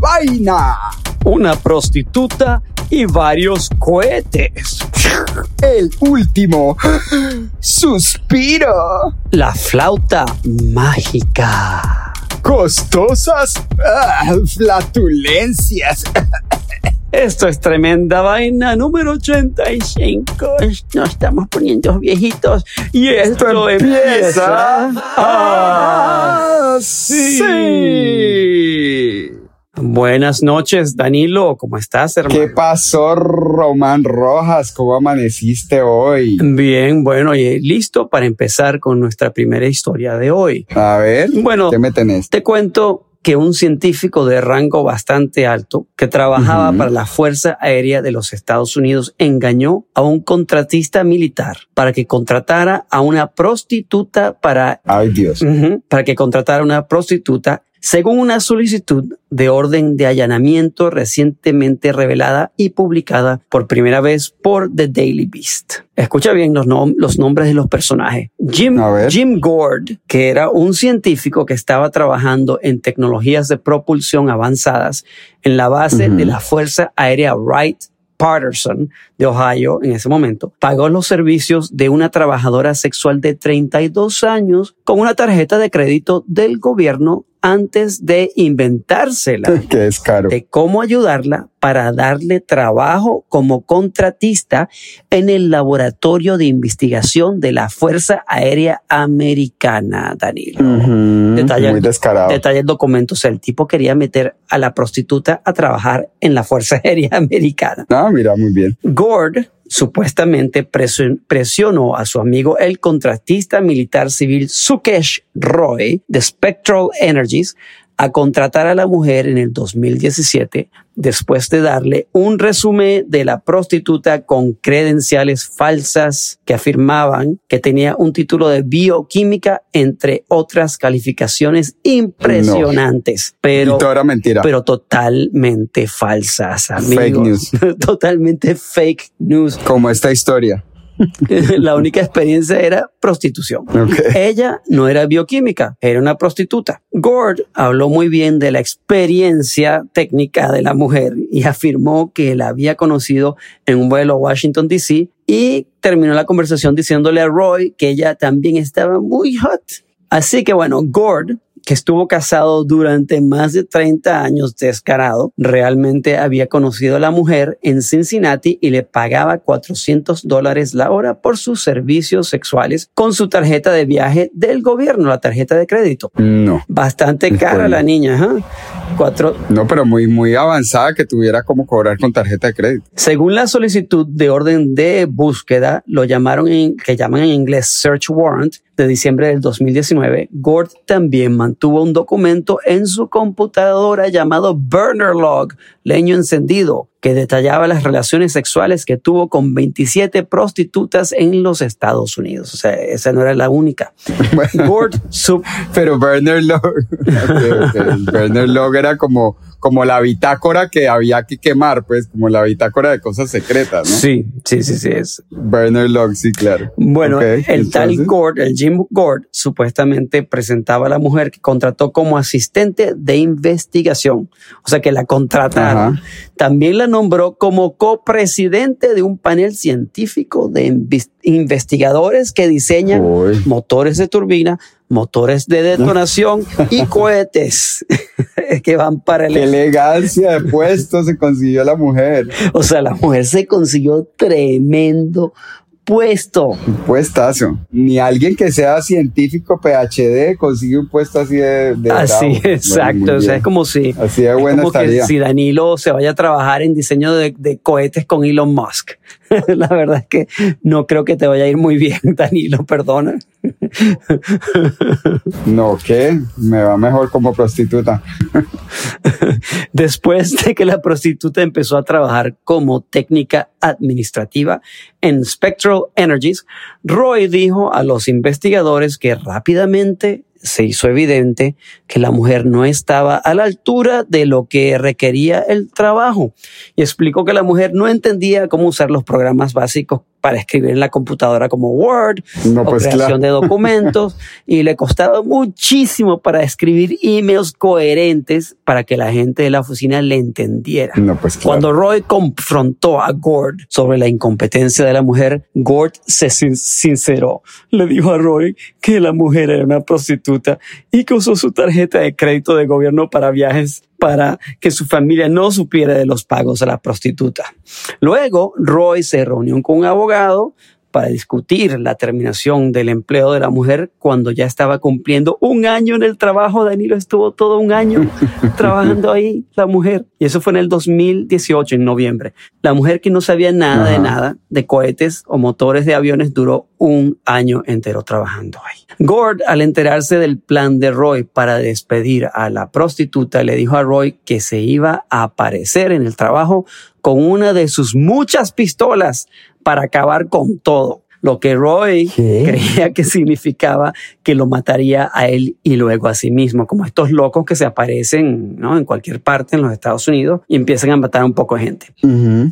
Vaina. Una prostituta y varios cohetes. El último suspiro. La flauta mágica. Costosas ah, flatulencias. Esto es tremenda vaina número 85. Nos estamos poniendo viejitos y esto, empieza. Ah, sí. Buenas noches, Danilo. ¿Cómo estás, hermano? ¿Qué pasó, Román Rojas? ¿Cómo amaneciste hoy? Bien, bueno, y listo para empezar con nuestra primera historia de hoy. A ver, Bueno, ¿qué me tenés? te cuento que un científico de rango bastante alto que trabajaba para la Fuerza Aérea de los Estados Unidos engañó a un contratista militar para que contratara a una prostituta para Ay, Dios. Para que contratara una prostituta según una solicitud de orden de allanamiento recientemente revelada y publicada por primera vez por The Daily Beast. Escucha bien los, nom- los nombres de los personajes. Jim. Jim Gord, que era un científico que estaba trabajando en tecnologías de propulsión avanzadas en la base Ujú. de la Fuerza Aérea Wright Patterson de Ohio en ese momento, pagó los servicios de una trabajadora sexual de 32 años con una tarjeta de crédito del gobierno antes de inventársela Qué es caro. de cómo ayudarla para darle trabajo como contratista en el laboratorio de investigación de la Fuerza Aérea Americana, Danilo. Detalla- Muy descarado. Detalle el documento, o sea, el tipo quería meter a la prostituta a trabajar en la Fuerza Aérea Americana. Ah, mira, muy bien. Gord supuestamente presion- presionó a su amigo el contratista militar civil Sukesh Roy de Spectral Energies a contratar a la mujer en el 2017 después de darle un resumen de la prostituta con credenciales falsas que afirmaban que tenía un título de bioquímica entre otras calificaciones impresionantes. Pero y todo era mentira. pero totalmente falsas, amigos. Fake news. totalmente fake news. Como esta historia. La única experiencia era prostitución. Ella no era bioquímica, era una prostituta. Gord habló muy bien de la experiencia técnica de la mujer y afirmó que la había conocido en un vuelo a Washington, D.C. y terminó la conversación diciéndole a Roy que ella también estaba muy hot. Así que bueno, Gord que estuvo casado durante más de 30 años descarado, realmente había conocido a la mujer en Cincinnati y le pagaba 400 dólares la hora por sus servicios sexuales con su tarjeta de viaje del gobierno, la tarjeta de crédito. No. Bastante cara la niña. Cuatro, No, pero muy, muy avanzada que tuviera como cobrar con tarjeta de crédito. Según la solicitud de orden de búsqueda, lo llamaron en, que llaman en inglés search warrant de diciembre del 2019, Gord también mantuvo un documento en su computadora llamado Burner Log, leño encendido, que detallaba las relaciones sexuales que tuvo con 27 prostitutas en los Estados Unidos. O sea, esa no era la única. Gord Pero Bernard Log, Bernard Log era como como la bitácora que había que quemar, pues, como la bitácora de cosas secretas, ¿no? Sí, sí, sí, sí. Es. Bernard Log, sí, claro. Bueno, el tal Gord, el Jim Gord, supuestamente presentaba a la mujer que contrató como asistente de investigación. O sea, que la contrataron. También la nombró como copresidente de un panel científico de investigadores que diseñan motores de turbina, motores de detonación y cohetes que van para el... Qué elegancia de puesto se consiguió la mujer. O sea, la mujer se consiguió tremendo puesto. Un puestazo. Ni alguien que sea científico PhD consigue un puesto así de. así, exacto. o sea, es como si. Así de buena como que si Danilo se vaya a trabajar en diseño de, de cohetes con Elon Musk. La verdad es que no creo que te vaya a ir muy bien, Danilo, perdona. No, ¿qué? Me va mejor como prostituta. Después de que la prostituta empezó a trabajar como técnica administrativa en Spectral Energies, Roy dijo a los investigadores que rápidamente se hizo evidente que la mujer no estaba a la altura de lo que requería el trabajo y explicó que la mujer no entendía cómo usar los programas básicos para escribir en la computadora como Word o pues, creación de documentos y le costaba muchísimo para escribir emails coherentes para que la gente de la oficina le entendiera. Pues, Cuando Roy confrontó a Gord sobre la incompetencia de la mujer, Gord se sinceró. Le dijo a Roy que la mujer era una prostituta y que usó su tarjeta de crédito de gobierno para viajes para que su familia no supiera de los pagos a la prostituta. Luego, Roy se reunió con un abogado para discutir la terminación del empleo de la mujer cuando ya estaba cumpliendo un año en el trabajo. Danilo estuvo todo un año trabajando ahí, la mujer. Y eso fue en el 2018, en noviembre. La mujer que no sabía nada de nada, de cohetes o motores de aviones, duró un año entero trabajando ahí. Gord, al enterarse del plan de Roy para despedir a la prostituta, le dijo a Roy que se iba a aparecer en el trabajo con una de sus muchas pistolas para acabar con todo. Lo que Roy creía que significaba que lo mataría a él y luego a sí mismo, como estos locos que se aparecen ¿no? en cualquier parte en los Estados Unidos y empiezan a matar a un poco de gente.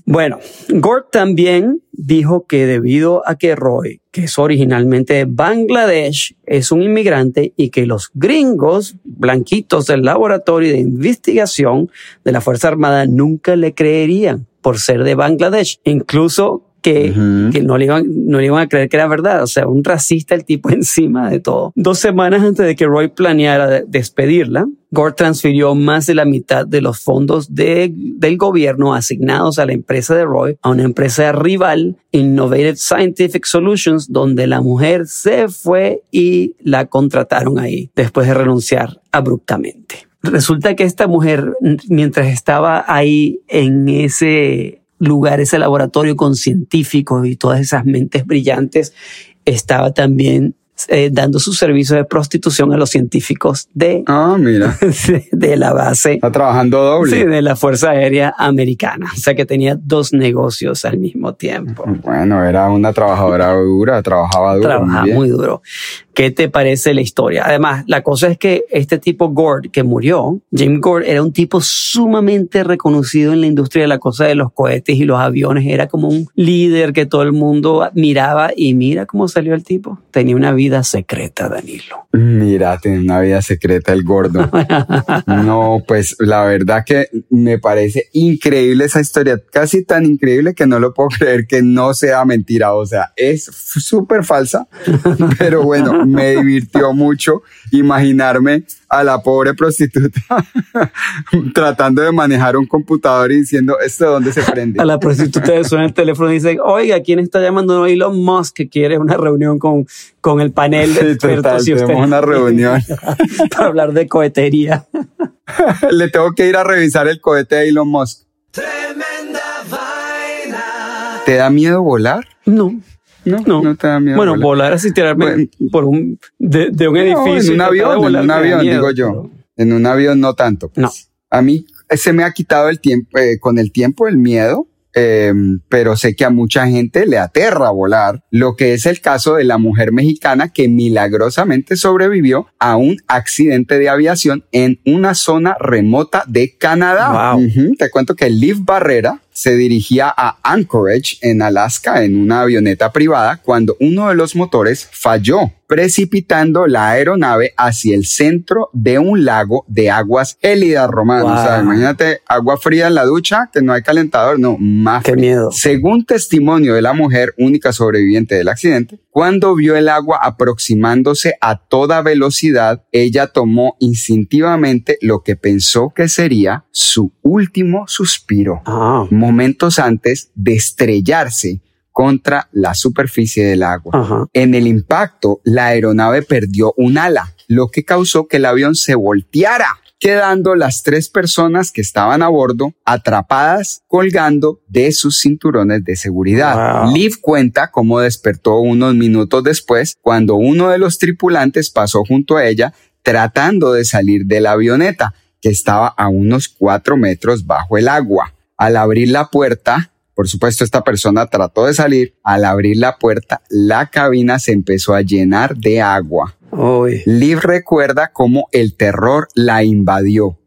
Bueno, Gord también dijo que debido a que Roy, que es originalmente de Bangladesh, es un inmigrante y que los gringos blanquitos del laboratorio de investigación de la Fuerza Armada nunca le creerían por ser de Bangladesh. Incluso que, que no, le iban, no le iban a creer que era verdad. O sea, un racista el tipo encima de todo. Dos semanas antes de que Roy planeara despedirla, Gore transfirió más de la mitad de los fondos de, del gobierno asignados a la empresa de Roy a una empresa rival, Innovative Scientific Solutions, donde la mujer se fue y la contrataron ahí después de renunciar abruptamente. Resulta que esta mujer, mientras estaba ahí en ese lugar, ese laboratorio con científicos y todas esas mentes brillantes, estaba también eh, dando su servicio de prostitución a los científicos de, ah, mira. de, la base. Está trabajando doble. Sí, de la Fuerza Aérea Americana. O sea que tenía dos negocios al mismo tiempo. Bueno, era una trabajadora dura, trabajaba duro. Trabajaba muy duro. ¿Qué te parece la historia? Además, la cosa es que este tipo Gord que murió, Jim Gord, era un tipo sumamente reconocido en la industria de la cosa de los cohetes y los aviones. Era como un líder que todo el mundo admiraba y mira cómo salió el tipo. Tenía una vida secreta, Danilo. Mira, tenía una vida secreta el gordo. no, pues la verdad que me parece increíble esa historia, casi tan increíble que no lo puedo creer que no sea mentira. O sea, es súper falsa, pero bueno me divirtió mucho imaginarme a la pobre prostituta tratando de manejar un computador y diciendo, ¿esto de dónde se prende? A la prostituta le suena el teléfono y dice, oiga, ¿quién está llamando? Elon Musk que quiere una reunión con, con el panel de expertos. y usted una reunión. para hablar de cohetería. le tengo que ir a revisar el cohete de Elon Musk. Tremenda vaina. ¿Te da miedo volar? No. No, no, te da miedo. Bueno, volar, así tirarme por un, de, un edificio. En un avión, en un avión, digo yo. En un avión no tanto. No. A mí se me ha quitado el tiempo, eh, con el tiempo el miedo Em, pero sé que a mucha gente le aterra volar, lo que es el caso de la mujer mexicana que milagrosamente sobrevivió a un accidente de aviación en una zona remota de Canadá. Te cuento que Liv Barrera se dirigía a Anchorage, en Alaska, en una avioneta privada, cuando uno de los motores falló precipitando la aeronave hacia el centro de un lago de aguas gélidas, Román. O sea, imagínate agua fría en la ducha, que no hay calentador, no, más Qué miedo. Según testimonio de la mujer, única sobreviviente del accidente, cuando vio el agua aproximándose a toda velocidad, ella tomó instintivamente lo que pensó que sería su último suspiro, Ah. Momentos antes de estrellarse contra la superficie del agua. Ajá. En el impacto, la aeronave perdió un ala, lo que causó que el avión se volteara, quedando las tres personas que estaban a bordo atrapadas colgando de sus cinturones de seguridad. Wow. Liv cuenta cómo despertó unos minutos después cuando uno de los tripulantes pasó junto a ella tratando de salir de la avioneta, que estaba a unos cuatro metros bajo el agua. Al abrir la puerta, por supuesto, esta persona trató de salir. Al abrir la puerta, la cabina se empezó a llenar de agua. Liv recuerda cómo el terror la invadió,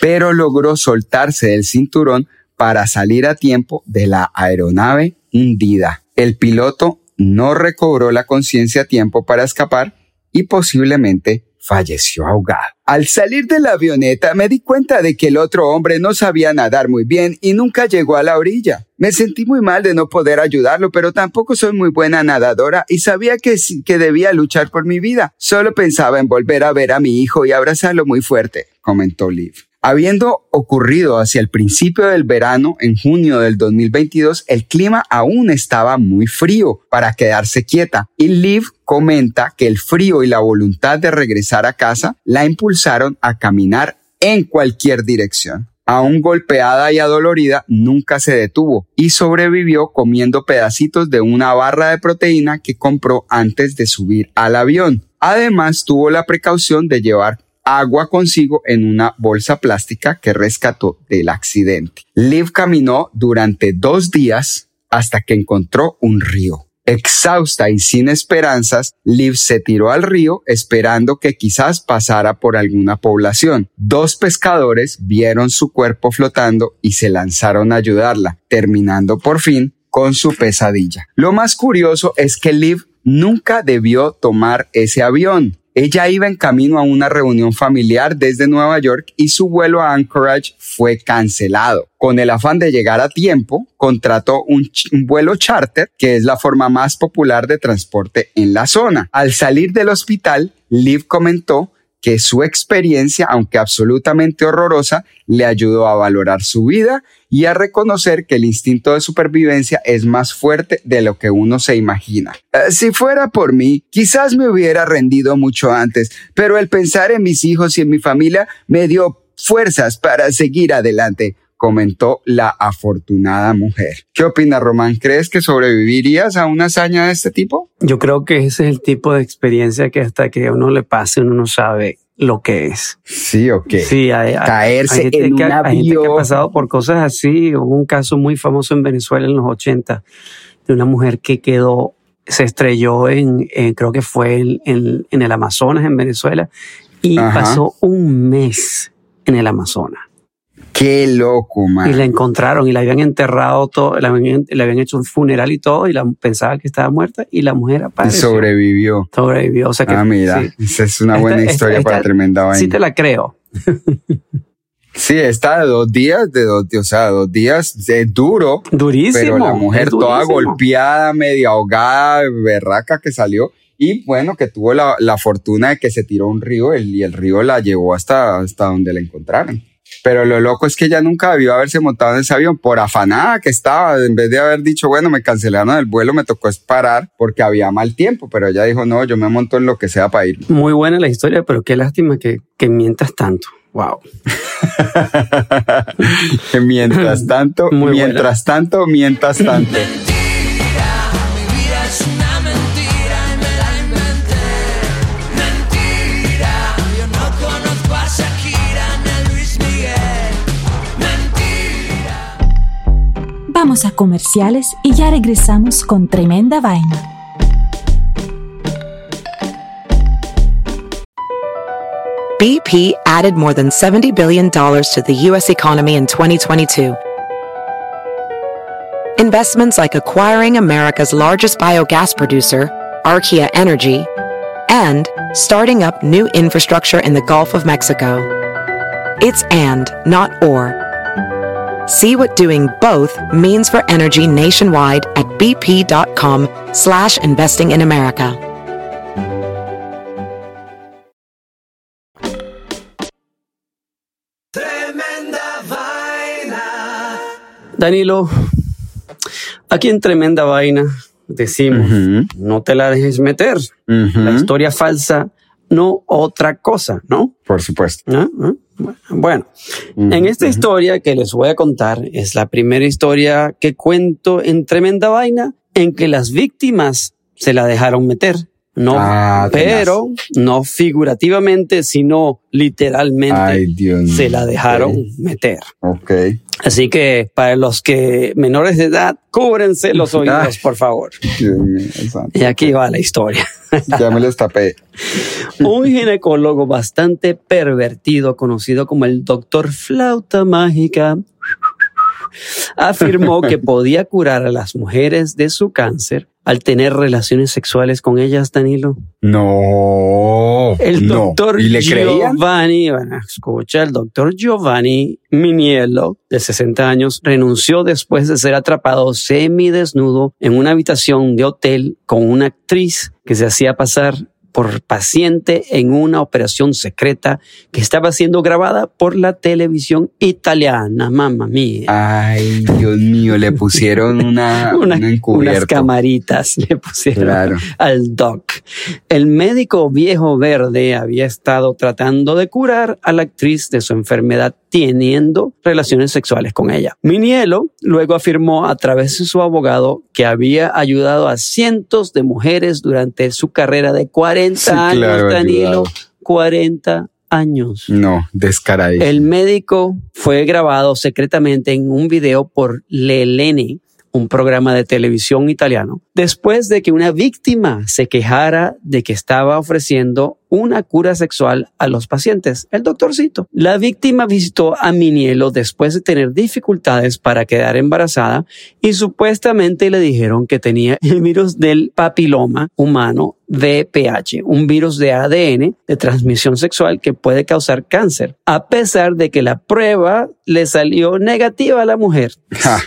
pero logró soltarse del cinturón para salir a tiempo de la aeronave hundida. El piloto no recobró la conciencia a tiempo para escapar y posiblemente falleció ahogado. Al salir de la avioneta me di cuenta de que el otro hombre no sabía nadar muy bien y nunca llegó a la orilla. Me sentí muy mal de no poder ayudarlo, pero tampoco soy muy buena nadadora y sabía que, que debía luchar por mi vida. Solo pensaba en volver a ver a mi hijo y abrazarlo muy fuerte, comentó Liv. Habiendo ocurrido hacia el principio del verano, en junio del 2022, el clima aún estaba muy frío para quedarse quieta y Liv comenta que el frío y la voluntad de regresar a casa la impulsaron a caminar en cualquier dirección. Aún golpeada y adolorida, nunca se detuvo y sobrevivió comiendo pedacitos de una barra de proteína que compró antes de subir al avión. Además, tuvo la precaución de llevar agua consigo en una bolsa plástica que rescató del accidente. Liv caminó durante dos días hasta que encontró un río. Exhausta y sin esperanzas, Liv se tiró al río esperando que quizás pasara por alguna población. Dos pescadores vieron su cuerpo flotando y se lanzaron a ayudarla, terminando por fin con su pesadilla. Lo más curioso es que Liv nunca debió tomar ese avión. Ella iba en camino a una reunión familiar desde Nueva York y su vuelo a Anchorage fue cancelado. Con el afán de llegar a tiempo, contrató un, vuelo charter, que es la forma más popular de transporte en la zona. Al salir del hospital, Liv comentó que su experiencia, aunque absolutamente horrorosa, le ayudó a valorar su vida y a reconocer que el instinto de supervivencia es más fuerte de lo que uno se imagina. Eh, si fuera por mí, quizás me hubiera rendido mucho antes, pero el pensar en mis hijos y en mi familia me dio fuerzas para seguir adelante comentó la afortunada mujer. ¿Qué opinas, Román? ¿Crees que sobrevivirías a una hazaña de este tipo? Yo creo que ese es el tipo de experiencia que hasta que a uno le pase uno no sabe lo que es. Sí, ok. Sí, hay, Caerse hay gente en que, un hay gente que ha avión. pasado por cosas así. Hubo un caso muy famoso en Venezuela en los 80 de una mujer que quedó, se estrelló en, en- creo que fue en, en- en el Amazonas, en Venezuela, y Ajá. pasó un mes en el Amazonas. Qué loco, man. Y la encontraron y la habían enterrado todo, le habían, le habían hecho un funeral y todo, y la pensaba que estaba muerta, y la mujer Y apareció. sobrevivió. Sobrevivió. O sea que, Ah, mira, sí. esa es una Esta- buena historia esta- para tremenda vaina. Sí te la creo. Sí, está de dos días, de dos, o sea, dos días, es duro, Durísimo. pero la mujer toda golpeada, media ahogada, berraca que salió. Y bueno, que tuvo la, la fortuna de que se tiró a un río el- y el río la llevó hasta, hasta donde la encontraron. Pero lo loco es que ella nunca debió haberse montado en ese avión por afanada que estaba. En vez de haber dicho, bueno, me cancelaron el vuelo, me tocó parar porque había mal tiempo. Pero ella dijo, no, yo me monto en lo que sea para ir. Muy buena la historia, pero qué lástima que, que mientas tanto. Wow. Que mientras tanto, Muy buena. mientras tanto, mientras tanto. Vamos a comerciales y ya regresamos con tremenda vaina. BP added more than $70 billion to the U.S. economy in 2022. Investments like acquiring America's largest biogas producer, Archaea Energy, and starting up new infrastructure in the Gulf of Mexico. It's and, not or. See what doing both means for energy nationwide at bp.com slash investing in America. Tremenda vaina. Danilo, aquí en Tremenda Vaina decimos, Ujú, no te la dejes meter. ujú. La historia falsa, no otra cosa, ¿no? Por supuesto. ¿Ah? ¿Ah? Bueno, en esta historia que les voy a contar es la primera historia que cuento en Tremenda Vaina en que las víctimas se la dejaron meter. No, Ah, pero no figurativamente, sino literalmente Ay, se la dejaron meter. Ok. Así que para los que menores de edad, cúbrense los oídos, por favor. Y aquí va la historia. Ya me los tapé. Un ginecólogo bastante pervertido, conocido como el doctor Flauta Mágica, afirmó que podía curar a las mujeres de su cáncer al tener relaciones sexuales con ellas, Danilo. No. El no. doctor ¿Y le? Giovanni, bueno, escucha, el doctor Giovanni Miniello, de 60 años, renunció después de ser atrapado semidesnudo en una habitación de hotel con una actriz que se hacía pasar por paciente en una operación secreta que estaba siendo grabada por la televisión italiana, mamma mía. Ay, Dios mío, le pusieron una, Una- un unas camaritas le pusieron Claro. al doc. El médico viejo verde había estado tratando de curar a la actriz de su enfermedad teniendo relaciones sexuales con ella. Minielo luego afirmó a través de su abogado que había ayudado a cientos de mujeres durante su carrera de 40 Sí, años, claro, Danilo. ayudado. 40 años. No, descaradísimo. El médico fue grabado secretamente en un video por Lelene, un programa de televisión italiano, después de que una víctima se quejara de que estaba ofreciendo una cura sexual a los pacientes, el doctorcito. La víctima visitó a Minielo después de tener dificultades para quedar embarazada y supuestamente le dijeron que tenía el virus del papiloma humano VPH, un virus de ADN de transmisión sexual que puede causar cáncer, a pesar de que la prueba le salió negativa a la mujer.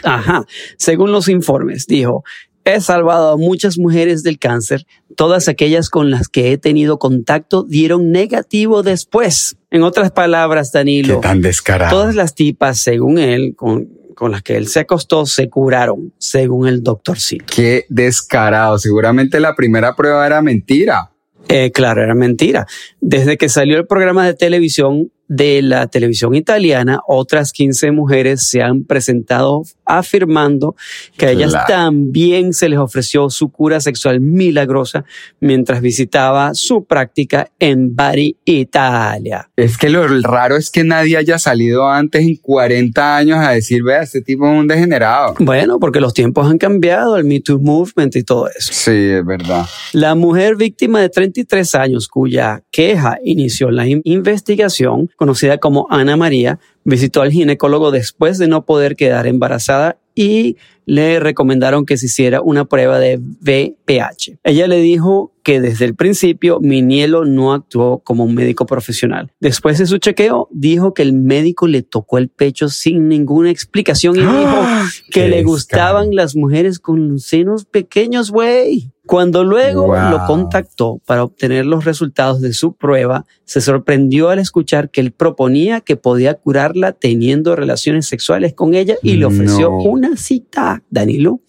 Ajá. Según los informes, dijo, he salvado a muchas mujeres del cáncer. Todas aquellas con las que he tenido contacto dieron negativo después. En otras palabras, Qué Danilo, tan descarado. todas las tipas, según él, con, con las que él se acostó, se curaron, según el doctorcito. Qué descarado. Seguramente la primera prueba era mentira. Eh, claro, era mentira. Desde que salió el programa de televisión de la televisión italiana, otras 15 mujeres se han presentado afirmando que a ellas Claro. también se les ofreció su cura sexual milagrosa mientras visitaba su práctica en Bari, Italia. Es que lo raro es que nadie haya salido antes en 40 años a decir, vea, este tipo es un degenerado. Bueno, porque los tiempos han cambiado, el Me Too Movement y todo eso. Sí, es verdad. La mujer víctima de 33 años cuya queja inició la in- investigación, conocida como Ana María, visitó al ginecólogo después de no poder quedar embarazada y le recomendaron que se hiciera una prueba de VPH. Ella le dijo que desde el principio Minielo no actuó como un médico profesional. Después de su chequeo, dijo que el médico le tocó el pecho sin ninguna explicación y dijo que ¡Qué le gustaban las mujeres con senos pequeños, güey. Cuando luego Wow. lo contactó para obtener los resultados de su prueba, se sorprendió al escuchar que él proponía que podía curarla teniendo relaciones sexuales con ella y le ofreció No. una cita, Danilo.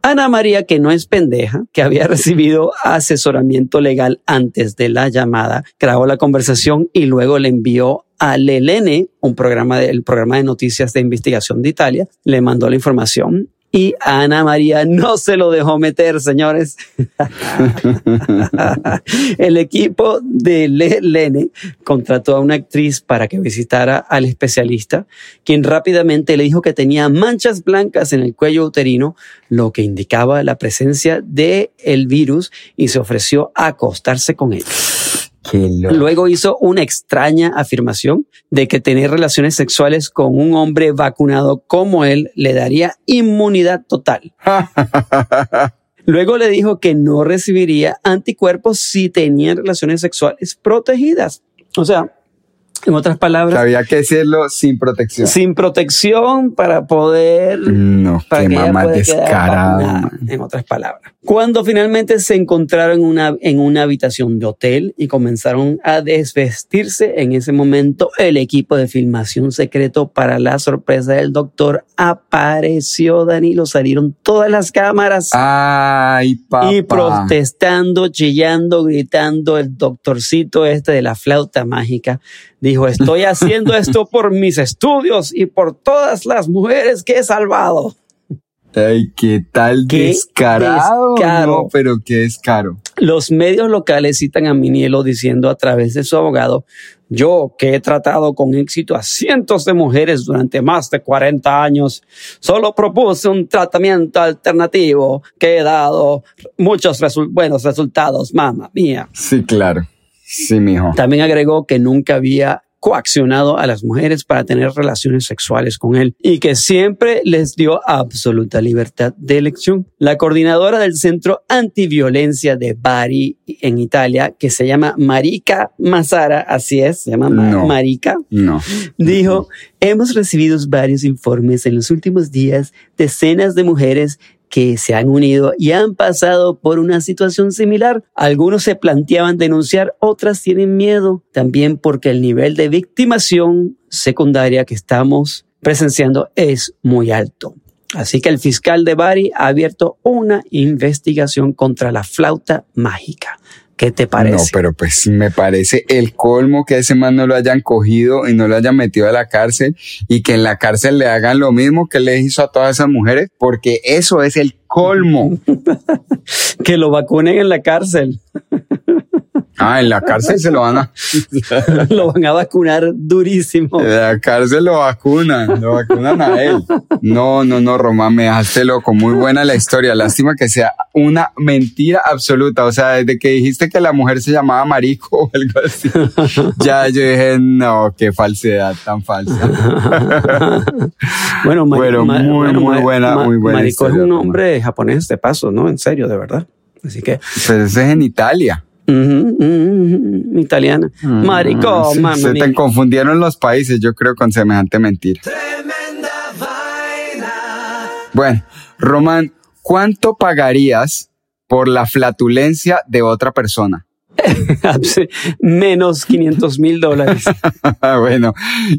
Ana María, que no es pendeja, que había recibido asesoramiento legal antes de la llamada, grabó la conversación y luego le envió a Lelene, un programa de- el programa de noticias de investigación de Italia, le mandó la información y Ana María no se lo dejó meter, señores. El equipo de Lene contrató a una actriz para que visitara al especialista, quien rápidamente le dijo que tenía manchas blancas en el cuello uterino, lo que indicaba la presencia del el virus y se ofreció a acostarse con él. Luego hizo una extraña afirmación de que tener relaciones sexuales con un hombre vacunado como él le daría inmunidad total. Luego le dijo que no recibiría anticuerpos si tenía relaciones sexuales protegidas. O sea, en otras palabras. había que decirlo sin protección. Sin protección para poder. No, para qué mamá descarada. En otras palabras. Cuando finalmente se encontraron en una, en una habitación de hotel y comenzaron a desvestirse, en ese momento el equipo de filmación secreto para la sorpresa del doctor apareció, Danilo. Salieron todas las cámaras. Ay, papá. Y protestando, chillando, gritando el doctorcito este de la flauta mágica. Dijo, estoy haciendo esto por mis estudios y por todas las mujeres que he salvado. Ay, qué tal descarado. No, pero qué descaro. Los medios locales citan a Minielo diciendo a través de su abogado, yo que he tratado con éxito a cientos de mujeres durante más de 40 años, solo propuse un tratamiento alternativo que he dado muchos buenos resultados, mamá mía. Sí, claro. Sí, mijo. También agregó que nunca había coaccionado a las mujeres para tener relaciones sexuales con él y que siempre les dio absoluta libertad de elección. La coordinadora del Centro Antiviolencia de Bari en Italia, que se llama Marika Mazara, así es, se llama Marika, no. dijo, hemos recibido varios informes en los últimos días, decenas de mujeres que se han unido y han pasado por una situación similar. Algunos se planteaban denunciar, otras tienen miedo, también porque el nivel de victimación secundaria que estamos presenciando es muy alto. Así que el fiscal de Bari ha abierto una investigación contra la flauta mágica. ¿Qué te parece? No, pero pues me parece el colmo que ese man no lo hayan cogido y no lo hayan metido a la cárcel y que en la cárcel le hagan lo mismo que le hizo a todas esas mujeres, porque eso es el colmo. que lo vacunen en la cárcel. Ah, en la cárcel se lo van a... lo van a vacunar durísimo. En la cárcel lo vacunan, lo vacunan a él. No, no, no, Román, me dejaste loco. Muy buena la historia. Lástima que sea una mentira absoluta. O sea, desde que dijiste que la mujer se llamaba Marico o algo así, ya yo dije, no, qué falsedad tan falsa. bueno, bueno, muy, muy buena, muy buena. Marico es un nombre japonés de paso, ¿no? En serio, de verdad. Así que. Pero ese es en Italia italiana. Marico, Se te confundieron los países, yo creo, con semejante mentira. Bueno, Román, ¿cuánto pagarías por la flatulencia de otra persona? Menos 500 mil dólares. bueno,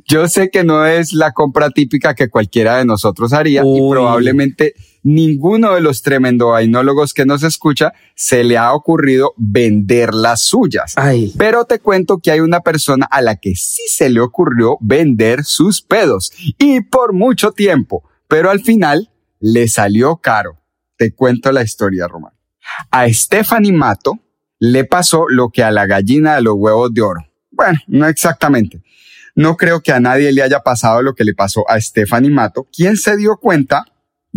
yo sé que no es la compra típica que cualquiera de nosotros haría y probablemente ninguno de los tremendo ainólogos que nos escucha se le ha ocurrido vender las suyas. Pero te cuento que hay una persona a la que sí se le ocurrió vender sus pedos y por mucho tiempo, pero al final le salió caro. Te cuento la historia, Román. A Stephanie Mato le pasó lo que a la gallina de los huevos de oro. Bueno, no exactamente. No creo que a nadie le haya pasado lo que le pasó a Stephanie Mato, quien se dio cuenta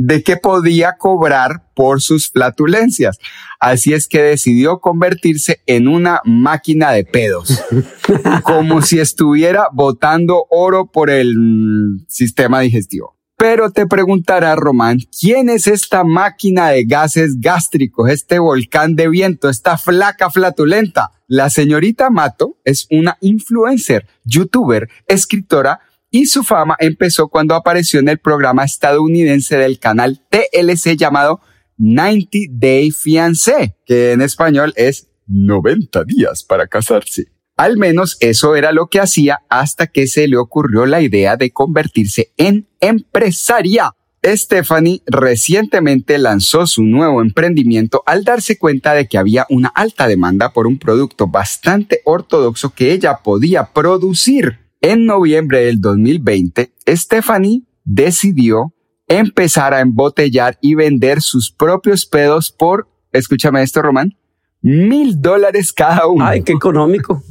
de que podía cobrar por sus flatulencias. Así es que decidió convertirse en una máquina de pedos, como si estuviera botando oro por el mm, sistema digestivo. Pero te preguntará Román, ¿quién es esta máquina de gases gástricos, este volcán de viento, esta flaca flatulenta? La señorita Mato es una influencer, youtuber, escritora y su fama empezó cuando apareció en el programa estadounidense del canal TLC llamado 90 Day Fiancé, que en español es 90 días para casarse. Al menos eso era lo que hacía hasta que se le ocurrió la idea de convertirse en empresaria. Stephanie recientemente lanzó su nuevo emprendimiento al darse cuenta de que había una alta demanda por un producto bastante ortodoxo que ella podía producir. En noviembre del 2020, Stephanie decidió empezar a embotellar y vender sus propios pedos por, escúchame esto, Román, mil dólares cada uno. Ay, qué económico.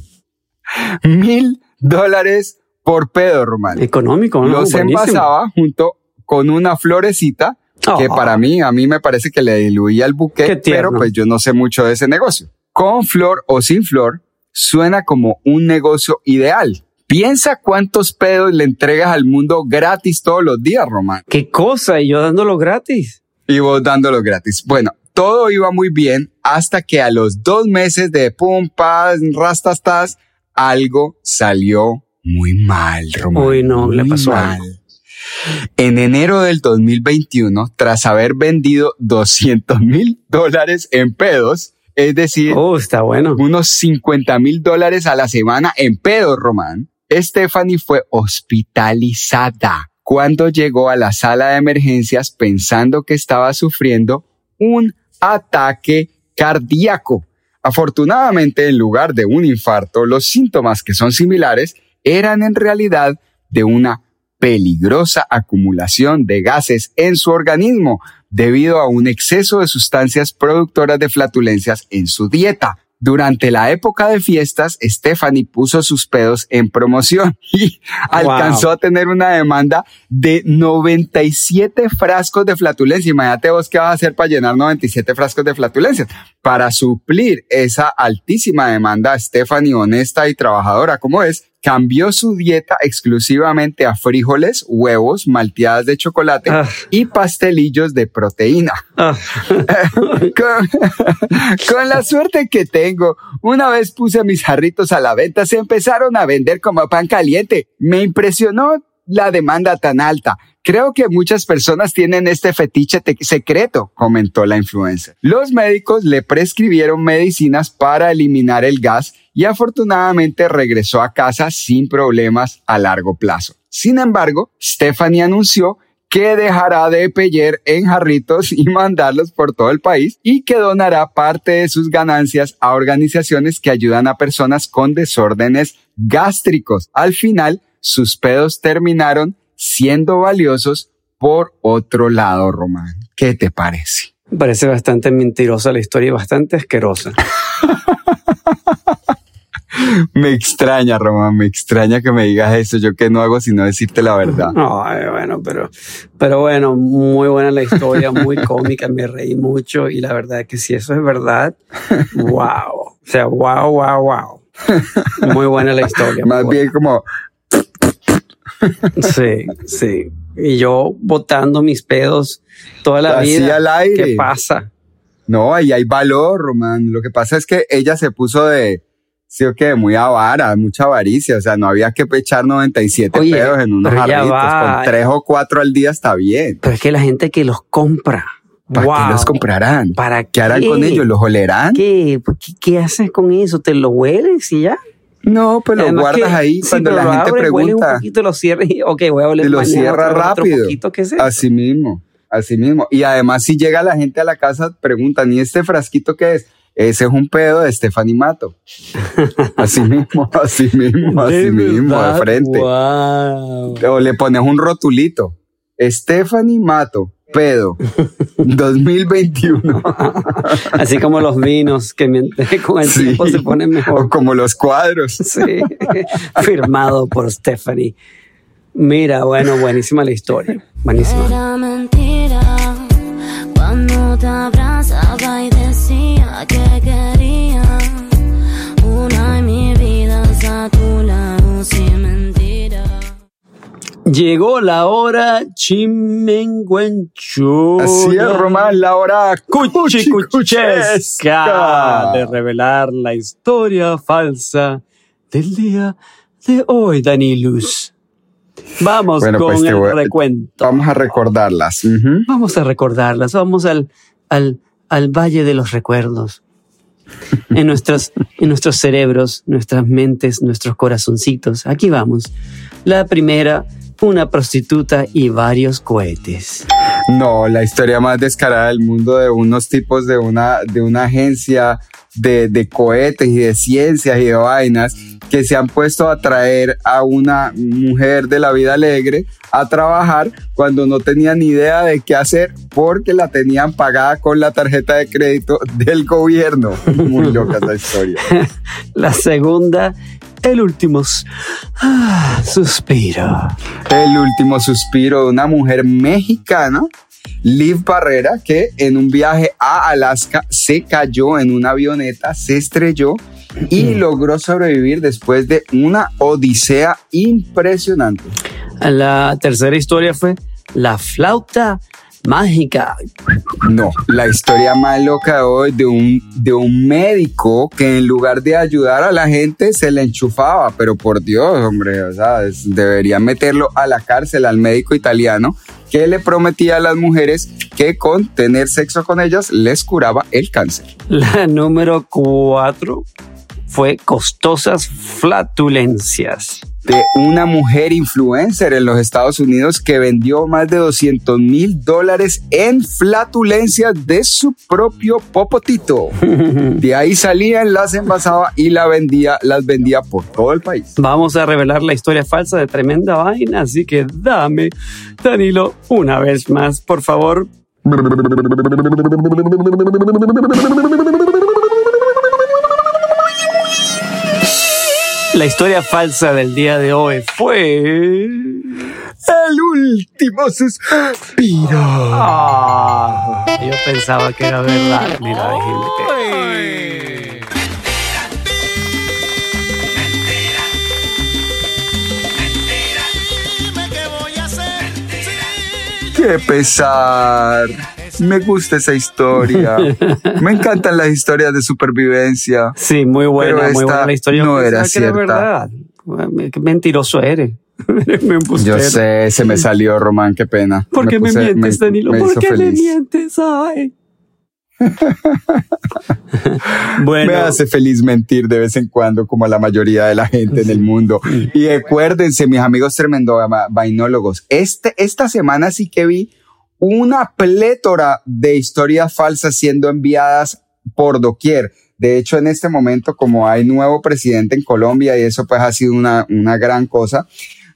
Mil dólares por pedo, Román. Económico, ¿no? Los Buenísimo. envasaba junto con una florecita que Ah. para mí, a mí me parece que le diluía el buque, pero pues yo no sé mucho de ese negocio. Con flor o sin flor, suena como un negocio ideal. Piensa cuántos pedos le entregas al mundo gratis todos los días, Román. Qué cosa, y yo dándolo gratis. Y vos dándolo gratis. Bueno, todo iba muy bien hasta que a los dos meses de pum, paz, rastastas, algo salió muy mal, Román. Uy, no, le Muy pasó mal. algo. En enero del 2021, tras haber vendido 200 mil dólares en pedos, es decir, Oh, está bueno. unos 50 mil dólares a la semana en pedos, Román, Stephanie fue hospitalizada cuando llegó a la sala de emergencias pensando que estaba sufriendo un ataque cardíaco. Afortunadamente, en lugar de un infarto, los síntomas que son similares eran en realidad de una peligrosa acumulación de gases en su organismo debido a un exceso de sustancias productoras de flatulencias en su dieta. Durante la época de fiestas, Stephanie puso sus pedos en promoción y alcanzó a tener una demanda de 97 frascos de flatulencia. Imagínate vos qué vas a hacer para llenar 97 frascos de flatulencia. Para suplir esa altísima demanda, Stephanie, honesta y trabajadora como es, cambió su dieta exclusivamente a frijoles, huevos, malteadas de chocolate Ah. y pastelillos de proteína. Ah. Con, con la suerte que tengo, una vez puse mis jarritos a la venta, se empezaron a vender como pan caliente. Me impresionó la demanda tan alta. Creo que muchas personas tienen este fetiche secreto, comentó la influencer. Los médicos le prescribieron medicinas para eliminar el gas y afortunadamente regresó a casa sin problemas a largo plazo. Sin embargo, Stephanie anunció que dejará de peller en jarritos y mandarlos por todo el país y que donará parte de sus ganancias a organizaciones que ayudan a personas con desórdenes gástricos. Al final, sus pedos terminaron siendo valiosos por otro lado, Román. ¿Qué te parece? Me parece bastante mentirosa la historia y bastante asquerosa. Me extraña, Román, me extraña que me digas eso. Yo que no hago sino decirte la verdad. Ay, bueno, pero, pero bueno, muy buena la historia, muy cómica, me reí mucho y la verdad que si eso es verdad, wow. O sea, wow, wow, wow. Muy buena la historia. Más bien como. Sí, sí. Y yo botando mis pedos toda la Así vida. al aire. ¿Qué pasa? No, ahí hay valor, Román. Lo que pasa es que ella se puso de, sí o qué, muy avara, mucha avaricia. O sea, no había que echar 97 Oye, pedos en unos jarritos. va. Con tres o cuatro al día está bien. Pero es que la gente que los compra. ¿Para wow. qué los comprarán? ¿Para ¿Qué harán con ellos? ¿Los olerán? ¿Qué? ¿Qué, qué haces con eso? ¿Te lo hueles y ya? No, pues Además guardas que- ahí cuando la lo gente abres, hueles un pregunta. poquito, lo cierras y, ok, voy a oler Y lo mañana cierra otro- otro rápido. poquito, ¿qué es eso? Así mismo, así mismo. Y además, si llega la gente a la casa, preguntan, ¿y este frasquito qué es? Ese es un pedo de Stephanie Mato. Así mismo, así mismo, así mismo, de frente. Wow. O le pones un rotulito. Stephanie Mato, pedo, 2021. Así como los vinos que me- con el Sí. tiempo se ponen O mejor. como los cuadros. Sí. Firmado por Stephanie. Mira, bueno, buenísima la historia. Buenísima. Era mentira cuando te abrazaba y que quería una en mi vida a tu lado sin mentira. Llegó la hora chimenguenchuna. Así es, Román, la hora cuchicuchesca de revelar la historia falsa del día de hoy, Danilus. Vamos Bueno, con pues el voy recuento. Vamos a recordarlas. Vamos a recordarlas. Vamos al, al, al Valle de los Recuerdos. En, nuestros, en nuestros cerebros, nuestras mentes, nuestros corazoncitos. Aquí vamos. La primera, una prostituta y varios cohetes. No, la historia más descarada del mundo de unos tipos de una, de una agencia de, de cohetes y de ciencias y de vainas que se han puesto a traer a una mujer de la vida alegre a trabajar cuando no tenían ni idea de qué hacer porque la tenían pagada con la tarjeta de crédito del gobierno. Muy loca esa historia. La segunda, el último ah, suspiro. El último suspiro de una mujer mexicana, Liv Barrera, que en un viaje a Alaska se cayó en una avioneta, se estrelló y logró sobrevivir después de una odisea impresionante. La tercera historia fue la flauta mágica. No, la historia más loca de hoy de un, de un médico que en lugar de ayudar a la gente se le enchufaba, pero por Dios, hombre, o sea, deberían meterlo a la cárcel al médico italiano que le prometía a las mujeres que con tener sexo con ellas les curaba el cáncer. La número cuatro fue costosas flatulencias. De una mujer influencer en los Estados Unidos que vendió más de 200 mil dólares en flatulencias de su propio popotito. De ahí salían, las envasaba y la vendía, las vendía por todo el país. Vamos a revelar la historia falsa de tremenda vaina, así que dame, Danilo, una vez más, por favor. La historia falsa del día de hoy fue... El último suspiro. Ah, yo pensaba que era verdad. Mira, déjenme te- Qué pesar. Me gusta esa historia. Me encantan las historias de supervivencia. Sí, muy buena, Pero muy esta buena la historia. no era pensaba que era cierta. verdad. Qué mentiroso eres. Yo sé, se me salió, Román, qué pena. ¿Por qué me, puse- mientes, Danilo? me ¿Por qué feliz. mientes? Ay. bueno, Me hace feliz mentir de vez en cuando, como la mayoría de la gente en el mundo. Y acuérdense, mis amigos tremendo va- vainólogos, este, esta semana sí que vi una plétora de historias falsas siendo enviadas por doquier. De hecho, en este momento, como hay nuevo presidente en Colombia y eso pues ha sido una, una gran cosa,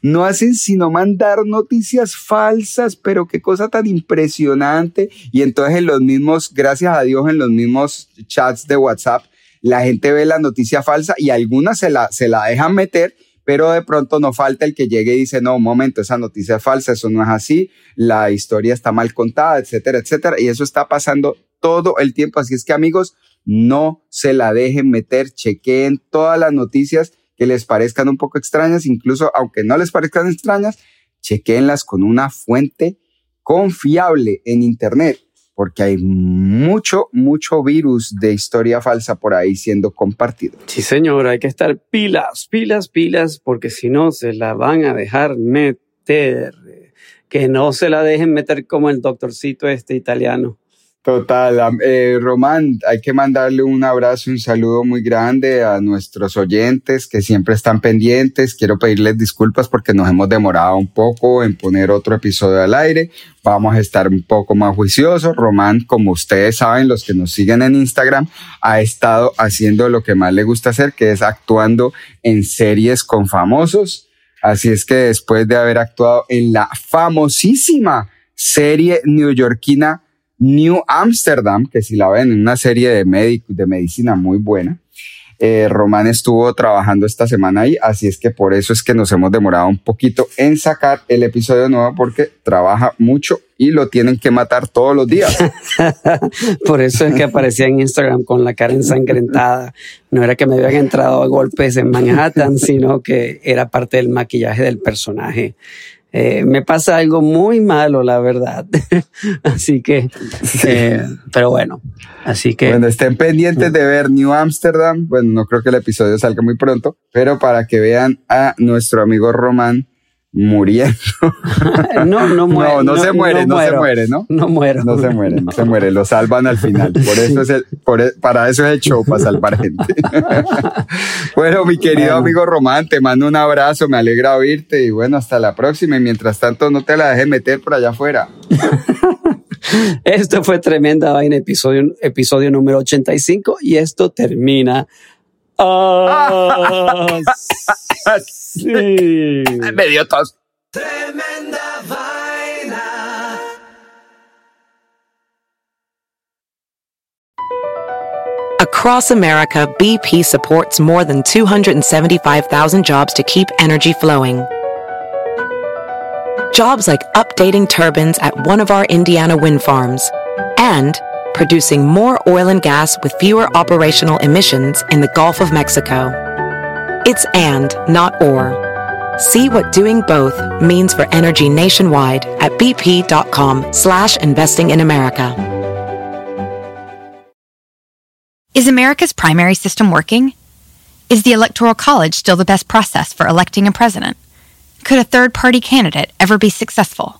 no hacen sino mandar noticias falsas, pero qué cosa tan impresionante. Y entonces en los mismos, gracias a Dios, en los mismos chats de WhatsApp, la gente ve la noticia falsa y algunas se la, se la dejan meter, pero de pronto no falta el que llegue y dice, no, un momento, esa noticia es falsa, eso no es así, la historia está mal contada, etcétera, etcétera. Y eso está pasando todo el tiempo. Así es que amigos, no se la dejen meter, chequeen todas las noticias que les parezcan un poco extrañas, incluso aunque no les parezcan extrañas, chequeenlas con una fuente confiable en Internet, porque hay mucho, mucho virus de historia falsa por ahí siendo compartido. sí, señor, hay que estar pilas, pilas, pilas, porque si no se la van a dejar meter. Que no se la dejen meter como el doctorcito este italiano. Total, eh, Román, hay que mandarle un abrazo, un saludo muy grande a nuestros oyentes que siempre están pendientes. Quiero pedirles disculpas porque nos hemos demorado un poco en poner otro episodio al aire. Vamos a estar un poco más juiciosos. Román, como ustedes saben, los que nos siguen en Instagram, ha estado haciendo lo que más le gusta hacer, que es actuando en series con famosos. Así es que después de haber actuado en la famosísima serie neoyorquina New Amsterdam, que si la ven en una serie de, de medicina muy buena, eh, Román estuvo trabajando esta semana ahí, así es que por eso es que nos hemos demorado un poquito en sacar el episodio nuevo porque trabaja mucho y lo tienen que matar todos los días. Por eso es que aparecía en Instagram con la cara ensangrentada. No era que me habían entrado a golpes en Manhattan, sino que era parte del maquillaje del personaje. Eh, me pasa algo muy malo, la verdad. así que, eh, pero bueno, así que Bueno, estén pendientes de ver New Amsterdam. Bueno, no creo que el episodio salga muy pronto, pero para que vean a nuestro amigo Román muriendo. no, no muere. no, no, se muere, no, se muere, ¿no? No muero. No se muere, no se muere, lo salvan al final. Por eso es el, por e- para eso es el show, para salvar gente. bueno, mi querido Bueno. amigo Román, te mando un abrazo, me alegra oírte y bueno, hasta la próxima. Y mientras tanto, no te la dejes meter por allá afuera. Esto fue Tremenda Vaina, episodio, episodio número 85, y esto termina. Ah, sí. Me dio tos. Tremenda vaina. Across America, BP supports more than 275,000 jobs to keep energy flowing. Jobs like updating turbines at one of our Indiana wind farms and producing more oil and gas with fewer operational emissions in the Gulf of Mexico. It's and, not or. See what doing both means for energy nationwide at bp.com slash investing in America. Is America's primary system working? Is the Electoral College still the best process for electing a president? Could a third party candidate ever be successful?